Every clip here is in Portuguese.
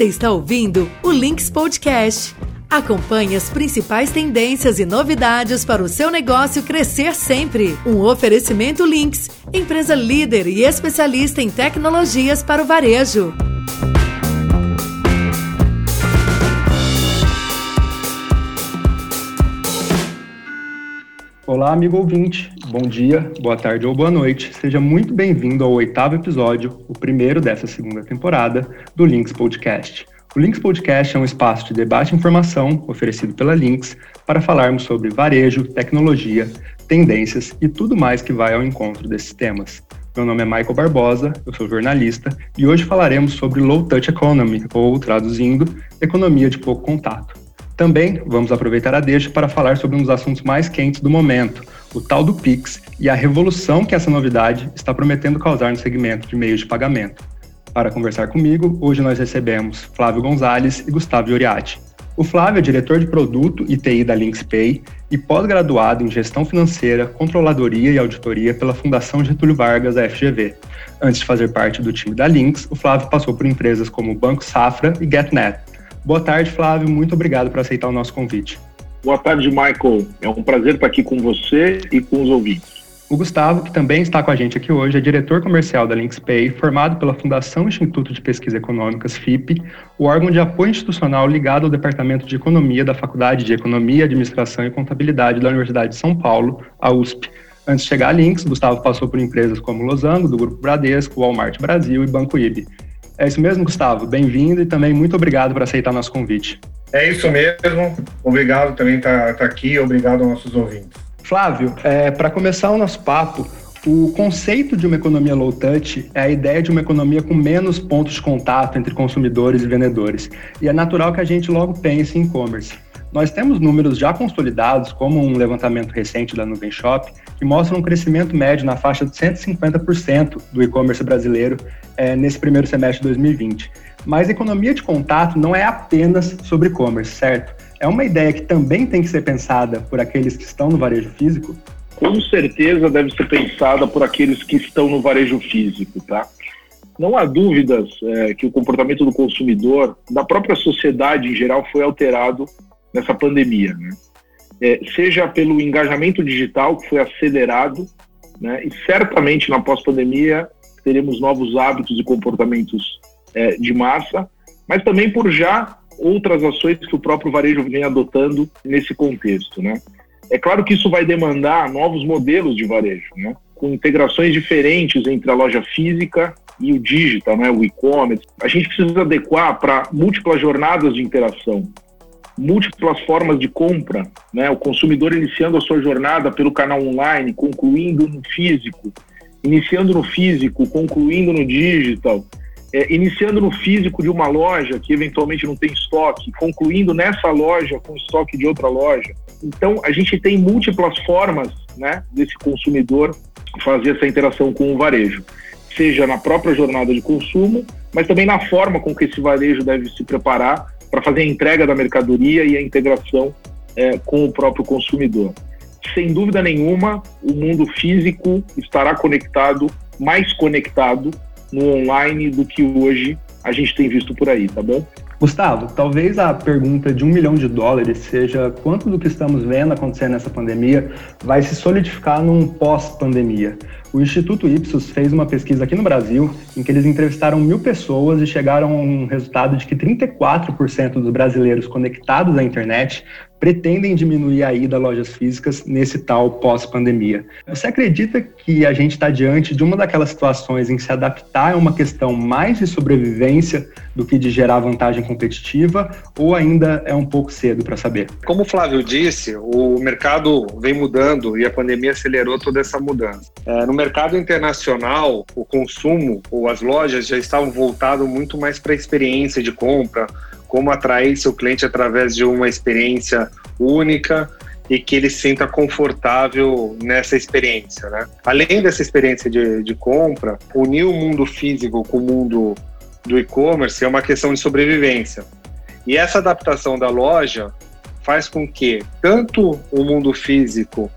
Você está ouvindo o Links Podcast. Acompanhe as principais tendências e novidades para o seu negócio crescer sempre. Um oferecimento Links, empresa líder e especialista em tecnologias para o varejo. Olá, amigo ouvinte. Bom dia, boa tarde ou boa noite. Seja muito bem-vindo ao oitavo episódio, o primeiro dessa segunda temporada, do Links Podcast. O Links Podcast é um espaço de debate e informação oferecido pela Links para falarmos sobre varejo, tecnologia, tendências e tudo mais que vai ao encontro desses temas. Meu nome é Michael Barbosa, eu sou jornalista e hoje falaremos sobre Low Touch Economy, ou traduzindo, economia de pouco contato. Também vamos aproveitar a deixa para falar sobre um dos assuntos mais quentes do momento, o tal do Pix e a revolução que essa novidade está prometendo causar no segmento de meios de pagamento. Para conversar comigo, hoje nós recebemos Flávio Gonzalez e Gustavo Ioriati. O Flávio é diretor de produto e TI da LinksPay e pós-graduado em gestão financeira, controladoria e auditoria pela Fundação Getúlio Vargas, a FGV. Antes de fazer parte do time da Links, o Flávio passou por empresas como Banco Safra e GetNet, Boa tarde, Flávio. Muito obrigado por aceitar o nosso convite. Boa tarde, Michael. É um prazer estar aqui com você e com os ouvintes. O Gustavo, que também está com a gente aqui hoje, é diretor comercial da LinksPay, formado pela Fundação Instituto de Pesquisa Econômicas, FIP, o órgão de apoio institucional ligado ao Departamento de Economia da Faculdade de Economia, Administração e Contabilidade da Universidade de São Paulo, a USP. Antes de chegar a Links, Gustavo passou por empresas como Losango, do Grupo Bradesco, Walmart Brasil e Banco IB. É isso mesmo, Gustavo. Bem-vindo e também muito obrigado por aceitar nosso convite. É isso mesmo. Obrigado também por estar tá aqui. Obrigado aos nossos ouvintes. Flávio, é, para começar o nosso papo, o conceito de uma economia low touch é a ideia de uma economia com menos pontos de contato entre consumidores e vendedores. E é natural que a gente logo pense em e-commerce. Nós temos números já consolidados, como um levantamento recente da Nuvem Shop, que mostra um crescimento médio na faixa de 150% do e-commerce brasileiro é, nesse primeiro semestre de 2020. Mas economia de contato não é apenas sobre e-commerce, certo? É uma ideia que também tem que ser pensada por aqueles que estão no varejo físico? Com certeza deve ser pensada por aqueles que estão no varejo físico, tá? Não há dúvidas é, que o comportamento do consumidor, da própria sociedade em geral, foi alterado nessa pandemia, né? É, seja pelo engajamento digital que foi acelerado, né? E certamente na pós-pandemia teremos novos hábitos e comportamentos é, de massa, mas também por já outras ações que o próprio varejo vem adotando nesse contexto, né? É claro que isso vai demandar novos modelos de varejo, né? Com integrações diferentes entre a loja física e o digital, né? O e-commerce. A gente precisa adequar para múltiplas jornadas de interação múltiplas formas de compra, né? O consumidor iniciando a sua jornada pelo canal online, concluindo no físico, iniciando no físico, concluindo no digital, é, iniciando no físico de uma loja que eventualmente não tem estoque, concluindo nessa loja com estoque de outra loja. Então, a gente tem múltiplas formas, né, desse consumidor fazer essa interação com o varejo, seja na própria jornada de consumo, mas também na forma com que esse varejo deve se preparar para fazer a entrega da mercadoria e a integração é, com o próprio consumidor. Sem dúvida nenhuma, o mundo físico estará conectado, mais conectado no online do que hoje a gente tem visto por aí, tá bom? Gustavo, talvez a pergunta de um milhão de dólares seja quanto do que estamos vendo acontecer nessa pandemia vai se solidificar num pós-pandemia. O Instituto Ipsos fez uma pesquisa aqui no Brasil em que eles entrevistaram mil pessoas e chegaram a um resultado de que 34% dos brasileiros conectados à internet pretendem diminuir a ida a lojas físicas nesse tal pós-pandemia. Você acredita que a gente está diante de uma daquelas situações em que se adaptar é uma questão mais de sobrevivência do que de gerar vantagem competitiva, ou ainda é um pouco cedo para saber? Como o Flávio disse, o mercado vem mudando e a pandemia acelerou toda essa mudança. É, no mercado internacional, o consumo ou as lojas já estavam voltados muito mais para a experiência de compra, como atrair seu cliente através de uma experiência única e que ele se sinta confortável nessa experiência. Né? Além dessa experiência de, de compra, unir o mundo físico com o mundo do e-commerce é uma questão de sobrevivência. E essa adaptação da loja faz com que tanto o mundo físico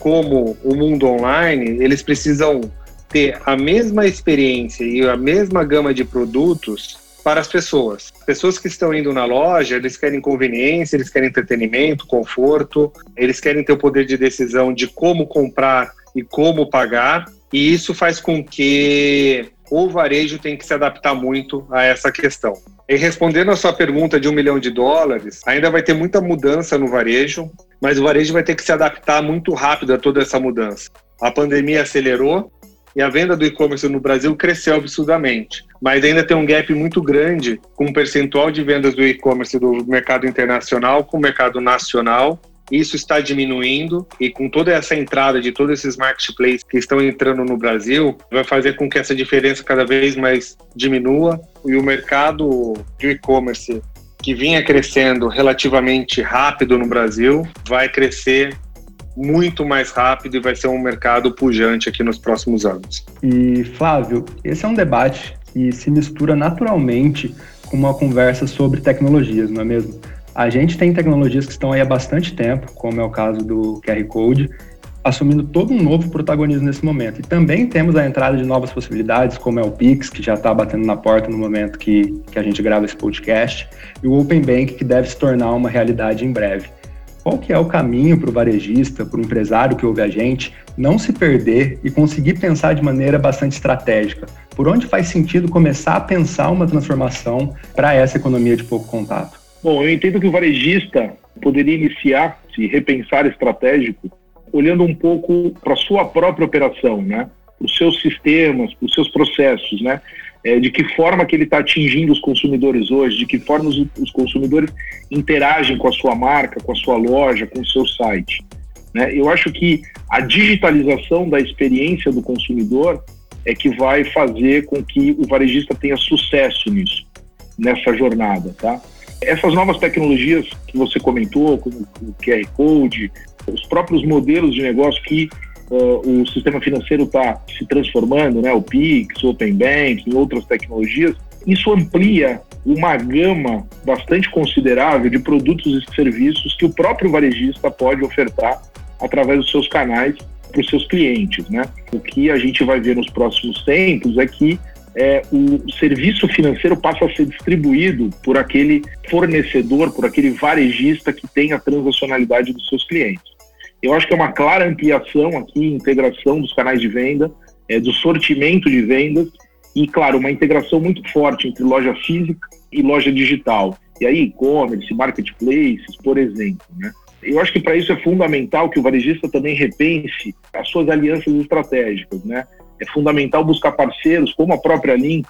como o mundo online, eles precisam ter a mesma experiência e a mesma gama de produtos para as pessoas. Pessoas que estão indo na loja, eles querem conveniência, eles querem entretenimento, conforto, eles querem ter o poder de decisão de como comprar e como pagar, e isso faz com que o varejo tem que se adaptar muito a essa questão. E respondendo a sua pergunta de um milhão de dólares, ainda vai ter muita mudança no varejo, mas o varejo vai ter que se adaptar muito rápido a toda essa mudança. A pandemia acelerou e a venda do e-commerce no Brasil cresceu absurdamente, mas ainda tem um gap muito grande com o percentual de vendas do e-commerce do mercado internacional com o mercado nacional. Isso está diminuindo e com toda essa entrada de todos esses marketplaces que estão entrando no Brasil, vai fazer com que essa diferença cada vez mais diminua e o mercado de e-commerce que vinha crescendo relativamente rápido no Brasil vai crescer muito mais rápido e vai ser um mercado pujante aqui nos próximos anos. E Flávio, esse é um debate que se mistura naturalmente com uma conversa sobre tecnologias, não é mesmo? A gente tem tecnologias que estão aí há bastante tempo, como é o caso do QR Code, assumindo todo um novo protagonismo nesse momento. E também temos a entrada de novas possibilidades, como é o Pix, que já está batendo na porta no momento que, que a gente grava esse podcast, e o Open Bank, que deve se tornar uma realidade em breve. Qual que é o caminho para o varejista, para o empresário que ouve a gente, não se perder e conseguir pensar de maneira bastante estratégica? Por onde faz sentido começar a pensar uma transformação para essa economia de pouco contato? Bom, eu entendo que o varejista poderia iniciar, se repensar estratégico, olhando um pouco para a sua própria operação, né? Para os seus sistemas, para os seus processos, né? É, de que forma que ele está atingindo os consumidores hoje, de que forma os, os, consumidores interagem com a sua marca, com a sua loja, com o seu site. Né? Eu acho que a digitalização da experiência do consumidor é que vai fazer com que o varejista tenha sucesso nisso, nessa jornada, tá? Essas novas tecnologias que você comentou, como o QR Code, os próprios modelos de negócio que uh, o sistema financeiro está se transformando, né, o Pix, o Open Banking, outras tecnologias, isso amplia uma gama bastante considerável de produtos e serviços que o próprio varejista pode ofertar através dos seus canais para os seus clientes. Né? O que a gente vai ver nos próximos tempos é que é, o serviço financeiro passa a ser distribuído por aquele fornecedor, por aquele varejista que tem a transacionalidade dos seus clientes. Eu acho que é uma clara ampliação aqui, integração dos canais de venda, é, do sortimento de vendas e, claro, uma integração muito forte entre loja física e loja digital. E aí, e-commerce, marketplaces, por exemplo, né? Eu acho que para isso é fundamental que o varejista também repense as suas alianças estratégicas, né? é fundamental buscar parceiros, como a própria Link,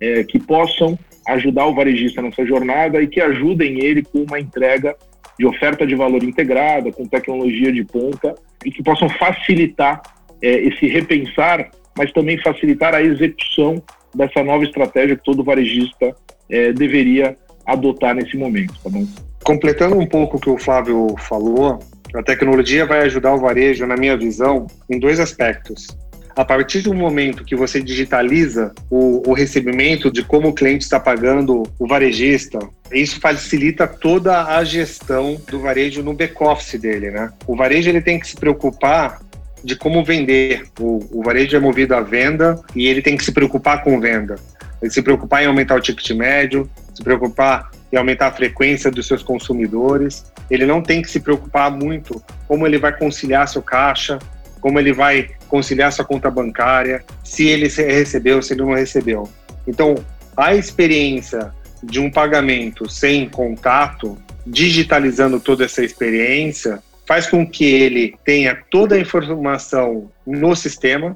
é, que possam ajudar o varejista nessa jornada e que ajudem ele com uma entrega de oferta de valor integrada, com tecnologia de ponta e que possam facilitar é, esse repensar, mas também facilitar a execução dessa nova estratégia que todo varejista é, deveria adotar nesse momento, tá bom? Completando um pouco o que o Flávio falou, a tecnologia vai ajudar o varejo, na minha visão, em dois aspectos a partir do momento que você digitaliza o, o recebimento de como o cliente está pagando o varejista, isso facilita toda a gestão do varejo no back-office dele, né? O varejo ele tem que se preocupar de como vender. O, o varejo é movido à venda e ele tem que se preocupar com venda. Ele se preocupar em aumentar o ticket médio, se preocupar em aumentar a frequência dos seus consumidores. Ele não tem que se preocupar muito como ele vai conciliar seu caixa, como ele vai conciliar sua conta bancária, se ele recebeu, se ele não recebeu. Então, a experiência de um pagamento sem contato, digitalizando toda essa experiência, faz com que ele tenha toda a informação no sistema,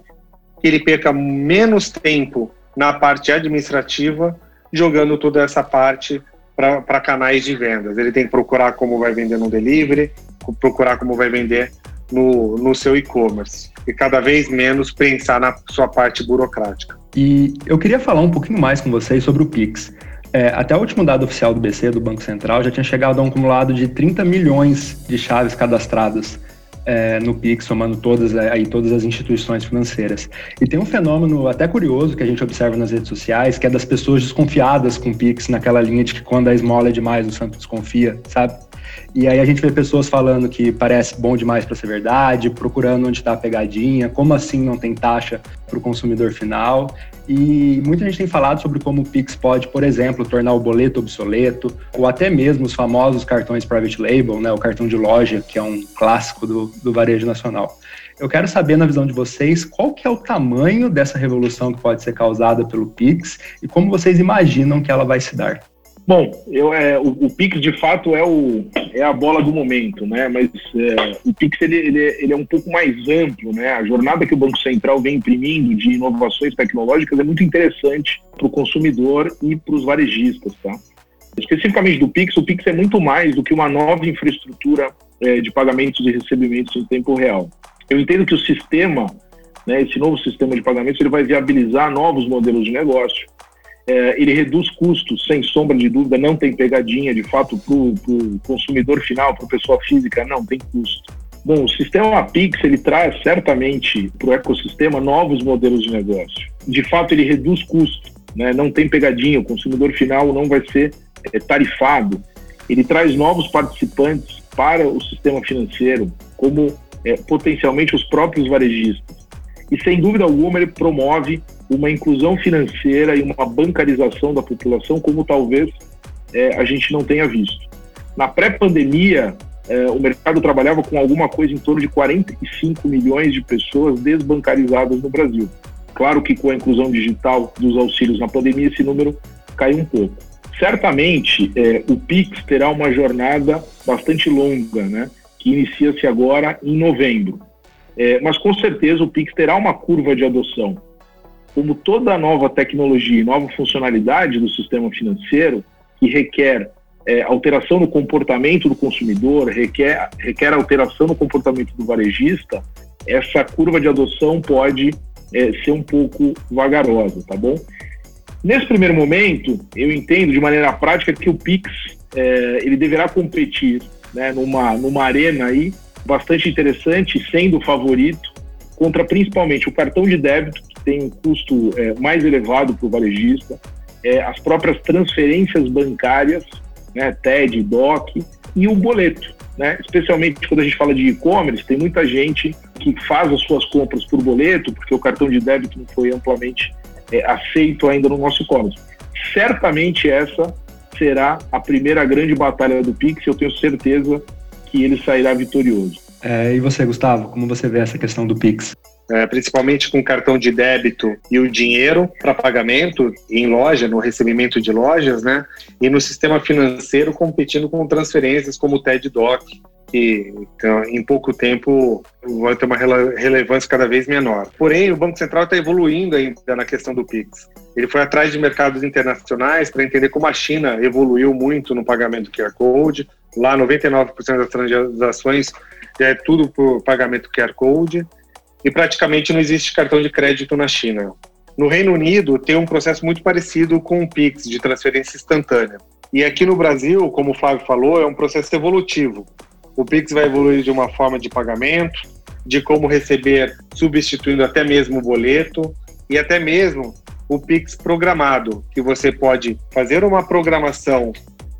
que ele perca menos tempo na parte administrativa, jogando toda essa parte para canais de vendas. Ele tem que procurar como vai vender no delivery, procurar como vai vender no, no seu e-commerce e cada vez menos pensar na sua parte burocrática. E eu queria falar um pouquinho mais com vocês sobre o Pix. É, até o último dado oficial do BC, do Banco Central, já tinha chegado a um acumulado de 30 milhões de chaves cadastradas é, no Pix, somando todas, é, aí, todas as instituições financeiras. E tem um fenômeno até curioso que a gente observa nas redes sociais, que é das pessoas desconfiadas com o Pix, naquela linha de que quando a esmola é demais, o santo desconfia, sabe? E aí a gente vê pessoas falando que parece bom demais para ser verdade, procurando onde está a pegadinha, como assim não tem taxa para o consumidor final. E muita gente tem falado sobre como o Pix pode, por exemplo, tornar o boleto obsoleto, ou até mesmo os famosos cartões private label, né, o cartão de loja, que é um clássico do, do varejo nacional. Eu quero saber, na visão de vocês, qual que é o tamanho dessa revolução que pode ser causada pelo Pix e como vocês imaginam que ela vai se dar. Bom, eu, é, o, o, Pix de fato é, o, é a bola do momento, né? Mas é, o Pix ele, ele, ele, é um pouco mais amplo, né? A jornada que o Banco Central vem imprimindo de inovações tecnológicas é muito interessante para o consumidor e para os varejistas, tá? Especificamente do Pix, o Pix é muito mais do que uma nova infraestrutura é, de pagamentos e recebimentos em tempo real. Eu entendo que o sistema, né, esse novo sistema de pagamentos, ele vai viabilizar novos modelos de negócio é, ele reduz custos, sem sombra de dúvida, não tem pegadinha, de fato, para o consumidor final, para a pessoa física, não tem custo. Bom, o sistema Pix ele traz certamente para o ecossistema novos modelos de negócio. De fato, ele reduz custos, né? não tem pegadinha, o consumidor final não vai ser é, tarifado. Ele traz novos participantes para o sistema financeiro, como é, potencialmente os próprios varejistas. E sem dúvida alguma, ele promove uma inclusão financeira e uma bancarização da população como talvez é, a gente não tenha visto. Na pré-pandemia, é, o mercado trabalhava com alguma coisa em torno de 45 milhões de pessoas desbancarizadas no Brasil. Claro que com a inclusão digital dos auxílios na pandemia, esse número caiu um pouco. Certamente, é, o PIX terá uma jornada bastante longa, né, que inicia-se agora em novembro. É, mas com certeza o Pix terá uma curva de adoção como toda nova tecnologia e nova funcionalidade do sistema financeiro, que requer é, alteração no comportamento do consumidor, requer, requer alteração no comportamento do varejista, essa curva de adoção pode é, ser um pouco vagarosa, tá bom? Nesse primeiro momento, eu entendo de maneira prática que o Pix é, ele deverá competir né, numa, numa arena aí bastante interessante, sendo o favorito, contra principalmente o cartão de débito, tem um custo é, mais elevado para o varejista, é, as próprias transferências bancárias, né, TED, DOC, e o boleto. Né? Especialmente quando a gente fala de e-commerce, tem muita gente que faz as suas compras por boleto, porque o cartão de débito não foi amplamente é, aceito ainda no nosso e-commerce. Certamente essa será a primeira grande batalha do Pix, eu tenho certeza que ele sairá vitorioso. É, e você, Gustavo, como você vê essa questão do Pix? é, principalmente com cartão de débito e o dinheiro para pagamento em loja, no recebimento de lojas, né? E no sistema financeiro competindo com transferências como o TED Doc, que então, em pouco tempo vai ter uma relevância cada vez menor. Porém, o Banco Central está evoluindo ainda na questão do Pix. Ele foi atrás de mercados internacionais para entender como a China evoluiu muito no pagamento QR Code. Lá, 99% das transações é tudo por pagamento QR Code e praticamente não existe cartão de crédito na China. No Reino Unido, tem um processo muito parecido com o Pix, de transferência instantânea. E aqui no Brasil, como o Flávio falou, é um processo evolutivo. O Pix vai evoluir de uma forma de pagamento, de como receber, substituindo até mesmo o boleto, e até mesmo o Pix programado, que você pode fazer uma programação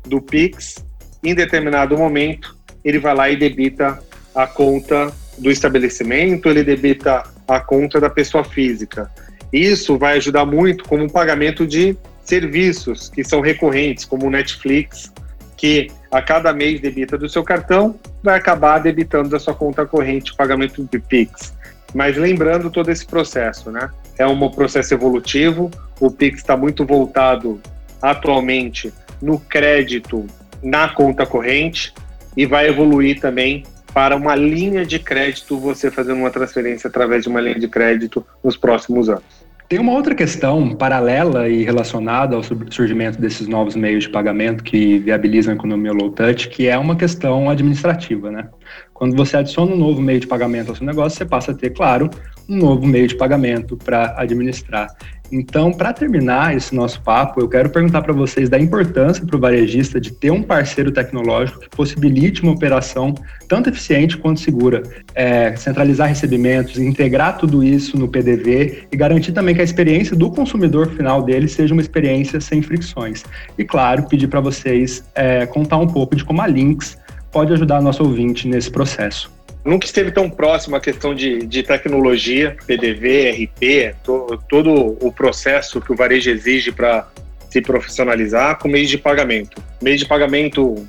do Pix em determinado momento, ele vai lá e debita a conta do estabelecimento, ele debita a conta da pessoa física. Isso vai ajudar muito como pagamento de serviços que são recorrentes, como o Netflix, que a cada mês debita do seu cartão, vai acabar debitando da sua conta corrente pagamento de Pix. Mas lembrando todo esse processo, né? É um processo evolutivo, o Pix está muito voltado atualmente no crédito na conta corrente e vai evoluir também para uma linha de crédito, você fazendo uma transferência através de uma linha de crédito nos próximos anos. Tem uma outra questão paralela e relacionada ao surgimento desses novos meios de pagamento que viabilizam a economia low touch, que é uma questão administrativa, né? Quando você adiciona um novo meio de pagamento ao seu negócio, você passa a ter, claro, um novo meio de pagamento para administrar. Então, para terminar esse nosso papo, eu quero perguntar para vocês da importância para o varejista de ter um parceiro tecnológico que possibilite uma operação tanto eficiente quanto segura, é, centralizar recebimentos, integrar tudo isso no PDV e garantir também que a experiência do consumidor final dele seja uma experiência sem fricções. E, claro, pedir para vocês é, contar um pouco de como a Lynx pode ajudar nosso ouvinte nesse processo? Nunca esteve tão próximo a questão de, de tecnologia, PDV, RP, to, todo o processo que o varejo exige para se profissionalizar com meio de pagamento. O meio de pagamento,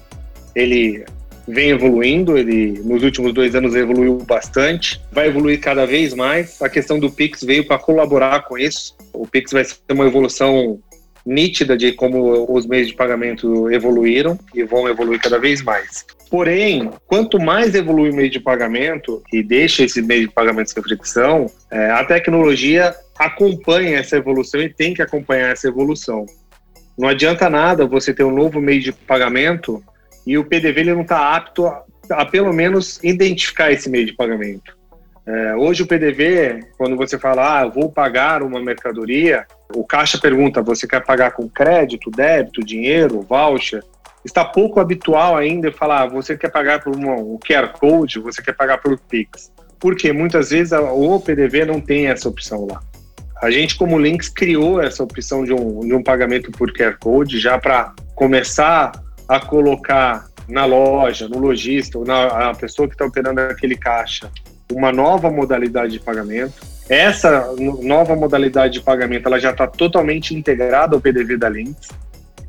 ele vem evoluindo, ele nos últimos dois anos evoluiu bastante, vai evoluir cada vez mais. A questão do Pix veio para colaborar com isso. O Pix vai ser uma evolução nítida de como os meios de pagamento evoluíram e vão evoluir cada vez mais. Porém, quanto mais evolui o meio de pagamento e deixa esse meio de pagamento sem fricção, é, a tecnologia acompanha essa evolução e tem que acompanhar essa evolução. Não adianta nada você ter um novo meio de pagamento e o PDV ele não está apto a, a, pelo menos identificar esse meio de pagamento. É, hoje o PDV, quando você fala, ah, eu vou pagar uma mercadoria, o caixa pergunta, você quer pagar com crédito, débito, dinheiro, voucher? Está pouco habitual ainda falar, ah, você quer pagar por um QR Code, você quer pagar por Pix. Porque muitas vezes o PDV não tem essa opção lá. A gente, como Links, criou essa opção de um, de um pagamento por QR Code já para começar a colocar na loja, no lojista, ou na a pessoa que está operando aquele caixa, uma nova modalidade de pagamento. Essa nova modalidade de pagamento ela já está totalmente integrada ao PDV da Links.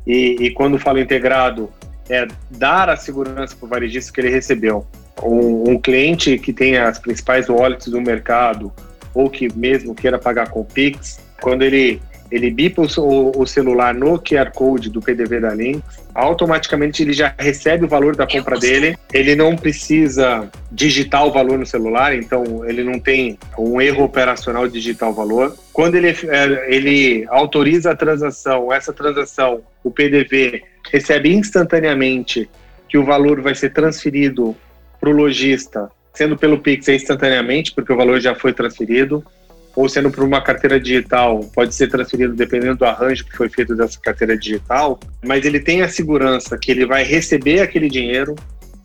E, e, quando falo integrado, é dar a segurança para o varejista que ele recebeu. Um, um, cliente que tem as principais wallets do mercado ou que mesmo queira pagar com Pix, quando ele ele bipa o, o, celular no QR Code do PDV da Lynx, automaticamente ele já recebe o valor da compra dele, ele não precisa digitar o valor no celular, então ele não tem um erro operacional de digitar o valor. Quando ele, é, ele autoriza a transação, essa transação, o PDV recebe instantaneamente que o valor vai ser transferido para o lojista, sendo pelo Pix é instantaneamente, porque o valor já foi transferido ou sendo por uma carteira digital, pode ser transferido dependendo do arranjo que foi feito dessa carteira digital, mas ele tem a segurança que ele vai receber aquele dinheiro,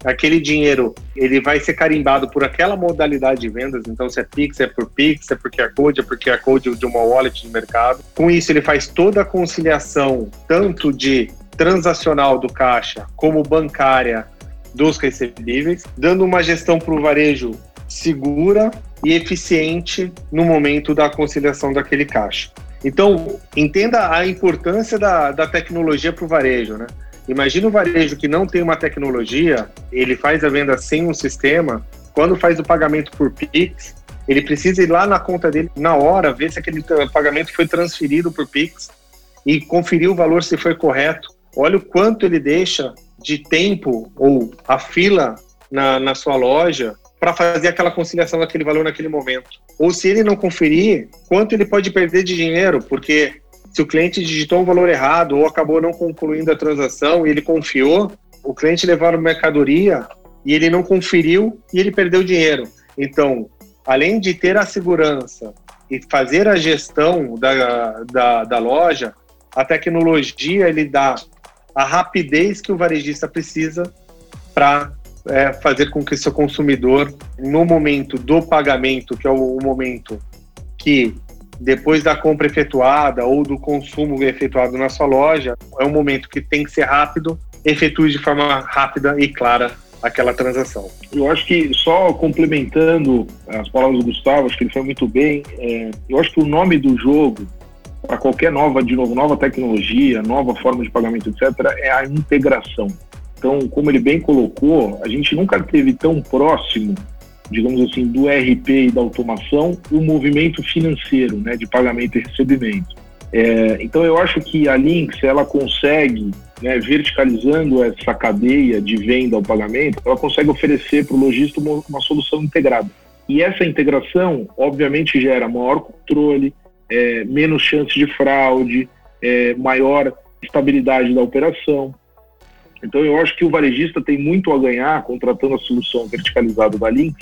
aquele dinheiro ele vai ser carimbado por aquela modalidade de vendas, então se é Pix, é por Pix, é por QR Code, é por QR Code de uma wallet de mercado. Com isso ele faz toda a conciliação, tanto de transacional do caixa como bancária dos recebíveis, dando uma gestão para o varejo segura e eficiente no momento da conciliação daquele caixa. Então, entenda a importância da, da tecnologia para o varejo, né? Imagina o varejo que não tem uma tecnologia, ele faz a venda sem um sistema, quando faz o pagamento por Pix, ele precisa ir lá na conta dele na hora, ver se aquele pagamento foi transferido por Pix e conferir o valor se foi correto. Olha o quanto ele deixa de tempo ou a fila na, na sua loja para fazer aquela conciliação daquele valor naquele momento. Ou se ele não conferir, quanto ele pode perder de dinheiro, porque se o cliente digitou um valor errado ou acabou não concluindo a transação e ele confiou, o cliente levaram mercadoria e ele não conferiu e ele perdeu dinheiro. Então, além de ter a segurança e fazer a gestão da, da, da loja, a tecnologia ele dá a rapidez que o varejista precisa para é, fazer com que seu consumidor, no momento do pagamento, que é o, momento que depois da compra efetuada ou do consumo efetuado na sua loja, é um momento que tem que ser rápido, efetue de forma rápida e clara aquela transação. Eu acho que só complementando as palavras do Gustavo, acho que ele foi muito bem. É, eu acho que o nome do jogo para qualquer nova, de novo, nova tecnologia, nova forma de pagamento, etc., é a integração. Então, como ele bem colocou, a gente nunca teve tão próximo, digamos assim, do RP e da automação, o movimento financeiro, né, de pagamento e recebimento. É, então, eu acho que a Lynx, ela consegue, né, verticalizando essa cadeia de venda ao pagamento, ela consegue oferecer para o lojista uma, uma, solução integrada. E essa integração, obviamente, gera maior controle, é, menos chance de fraude, é, maior estabilidade da operação. Então eu acho que o varejista tem muito a ganhar contratando a solução verticalizada da Link,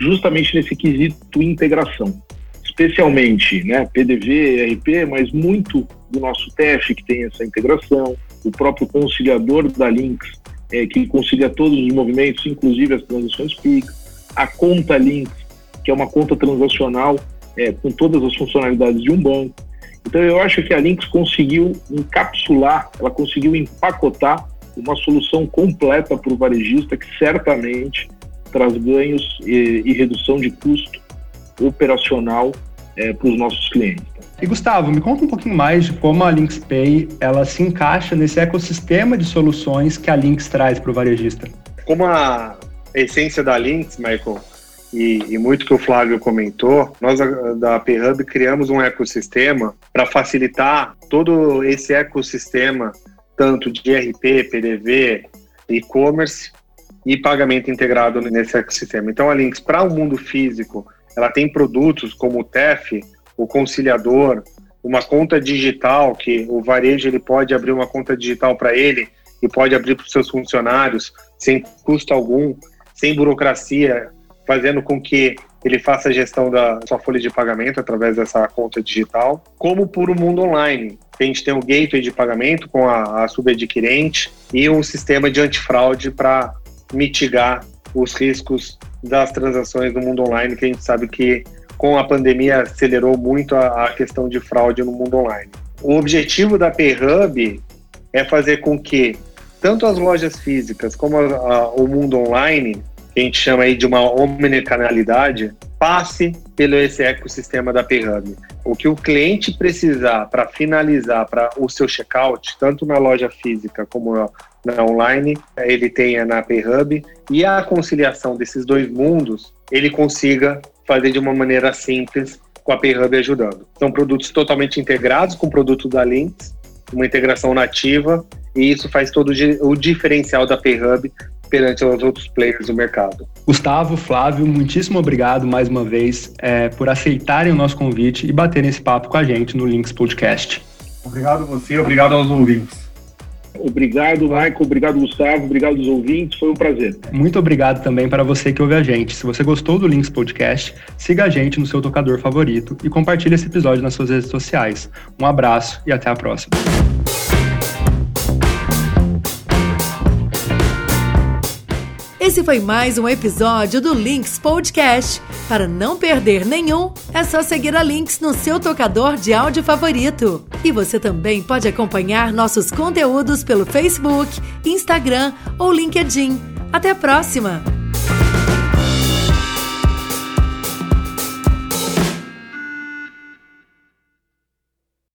justamente nesse quesito integração. Especialmente né, PDV, RP, mas muito do nosso TF que tem essa integração, o próprio conciliador da Links, é, que concilia todos os movimentos, inclusive as transações PIX, a conta Links, que é uma conta transacional é, com todas as funcionalidades de um banco. Então eu acho que a Links conseguiu encapsular, ela conseguiu empacotar uma solução completa para o varejista que certamente traz ganhos e, e redução de custo operacional é, para os nossos clientes. E Gustavo, me conta um pouquinho mais de como a Lynx Pay ela se encaixa nesse ecossistema de soluções que a Lynx traz para o varejista. Como a essência da Lynx, Michael, e, e, muito que o Flávio comentou, nós da PayHub criamos um ecossistema para facilitar todo esse ecossistema, tanto de RP, PDV, e-commerce e pagamento integrado nesse ecossistema. Então, a Lynx, para o mundo físico, ela tem produtos como o TEF, o conciliador, uma conta digital que o varejo ele pode abrir uma conta digital para ele e pode abrir para os seus funcionários sem custo algum, sem burocracia, fazendo com que ele faça a gestão da sua folha de pagamento através dessa conta digital, como por o mundo online. A gente tem o gateway de pagamento com a, a subadquirente e um sistema de antifraude para mitigar os riscos das transações no mundo online, que a gente sabe que com a pandemia acelerou muito a, a questão de fraude no mundo online. O objetivo da PayHub é fazer com que tanto as lojas físicas como a, a, o mundo online, que a gente chama aí de uma omnicanalidade, passe pelo esse ecossistema da PayHub. O que o cliente precisar para finalizar para o seu checkout, tanto na loja física como na online, ele tenha na PayHub e a conciliação desses dois mundos, ele consiga fazer de uma maneira simples com a PayHub ajudando. São produtos totalmente integrados com o produto da Lynx, uma integração nativa, e isso faz todo o diferencial da PayHub perante os outros players do mercado. Gustavo, Flávio, muitíssimo obrigado mais uma vez é, por aceitarem o nosso convite e baterem esse papo com a gente no Links Podcast. Obrigado a você, obrigado aos ouvintes. Obrigado, Michael. Obrigado, Gustavo. Obrigado aos ouvintes. Foi um prazer. Muito obrigado também para você que ouve a gente. Se você gostou do Links Podcast, siga a gente no seu tocador favorito e compartilhe esse episódio nas suas redes sociais. Um abraço e até a próxima. Esse foi mais um episódio do Links Podcast. Para não perder nenhum, é só seguir a Links no seu tocador de áudio favorito. E você também pode acompanhar nossos conteúdos pelo Facebook, Instagram ou LinkedIn. Até a próxima!